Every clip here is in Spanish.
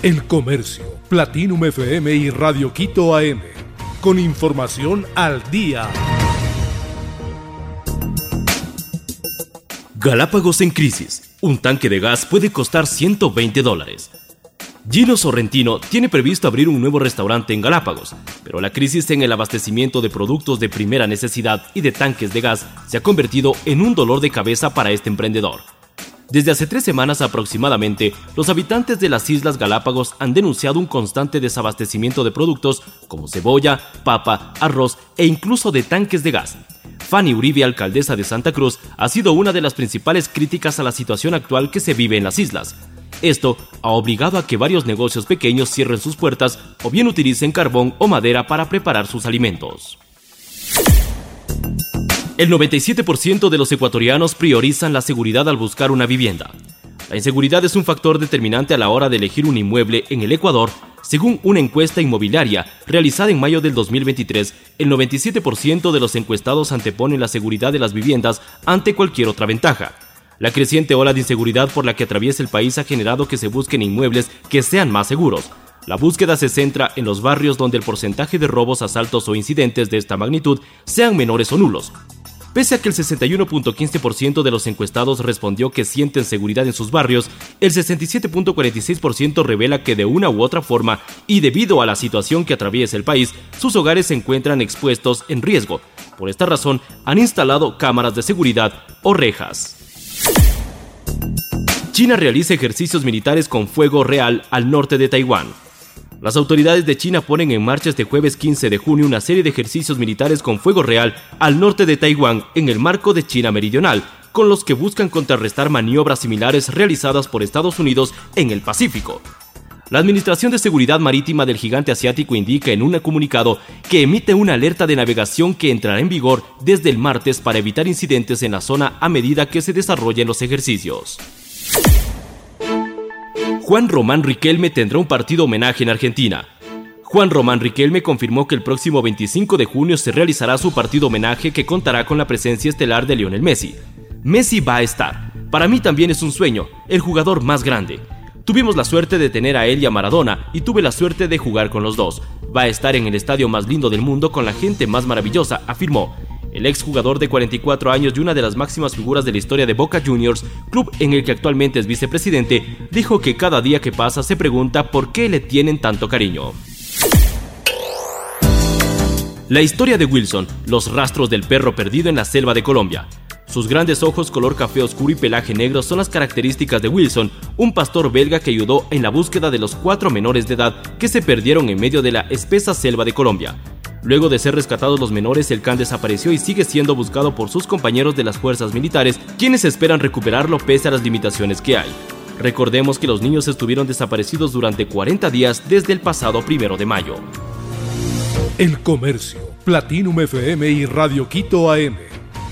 El Comercio, Platinum FM y Radio Quito AM. Con información al día. Galápagos en crisis. Un tanque de gas puede costar 120 dólares. Gino Sorrentino tiene previsto abrir un nuevo restaurante en Galápagos, pero la crisis en el abastecimiento de productos de primera necesidad y de tanques de gas se ha convertido en un dolor de cabeza para este emprendedor. Desde hace tres semanas aproximadamente, los habitantes de las Islas Galápagos han denunciado un constante desabastecimiento de productos como cebolla, papa, arroz e incluso de tanques de gas. Fanny Uribe, alcaldesa de Santa Cruz, ha sido una de las principales críticas a la situación actual que se vive en las islas. Esto ha obligado a que varios negocios pequeños cierren sus puertas o bien utilicen carbón o madera para preparar sus alimentos. El 97% de los ecuatorianos priorizan la seguridad al buscar una vivienda. La inseguridad es un factor determinante a la hora de elegir un inmueble en el Ecuador. Según una encuesta inmobiliaria realizada en mayo del 2023, el 97% de los encuestados anteponen la seguridad de las viviendas ante cualquier otra ventaja. La creciente ola de inseguridad por la que atraviesa el país ha generado que se busquen inmuebles que sean más seguros. La búsqueda se centra en los barrios donde el porcentaje de robos, asaltos o incidentes de esta magnitud sean menores o nulos. Pese a que el 61.15% de los encuestados respondió que sienten seguridad en sus barrios, el 67.46% revela que de una u otra forma, y debido a la situación que atraviesa el país, sus hogares se encuentran expuestos en riesgo. Por esta razón, han instalado cámaras de seguridad o rejas. China realiza ejercicios militares con fuego real al norte de Taiwán. Las autoridades de China ponen en marcha este jueves 15 de junio una serie de ejercicios militares con fuego real al norte de Taiwán en el marco de China Meridional, con los que buscan contrarrestar maniobras similares realizadas por Estados Unidos en el Pacífico. La Administración de Seguridad Marítima del gigante asiático indica en un comunicado que emite una alerta de navegación que entrará en vigor desde el martes para evitar incidentes en la zona a medida que se desarrollen los ejercicios. Juan Román Riquelme tendrá un partido homenaje en Argentina. Juan Román Riquelme confirmó que el próximo 25 de junio se realizará su partido homenaje que contará con la presencia estelar de Lionel Messi. Messi va a estar. Para mí también es un sueño, el jugador más grande. Tuvimos la suerte de tener a él y a Maradona y tuve la suerte de jugar con los dos. Va a estar en el estadio más lindo del mundo con la gente más maravillosa, afirmó. El exjugador de 44 años y una de las máximas figuras de la historia de Boca Juniors, club en el que actualmente es vicepresidente, dijo que cada día que pasa se pregunta por qué le tienen tanto cariño. La historia de Wilson, los rastros del perro perdido en la selva de Colombia. Sus grandes ojos color café oscuro y pelaje negro son las características de Wilson, un pastor belga que ayudó en la búsqueda de los cuatro menores de edad que se perdieron en medio de la espesa selva de Colombia. Luego de ser rescatados los menores, el can desapareció y sigue siendo buscado por sus compañeros de las fuerzas militares, quienes esperan recuperarlo pese a las limitaciones que hay. Recordemos que los niños estuvieron desaparecidos durante 40 días desde el pasado primero de mayo. El Comercio, Platinum FM y Radio Quito AM.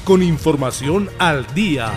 Con información al día.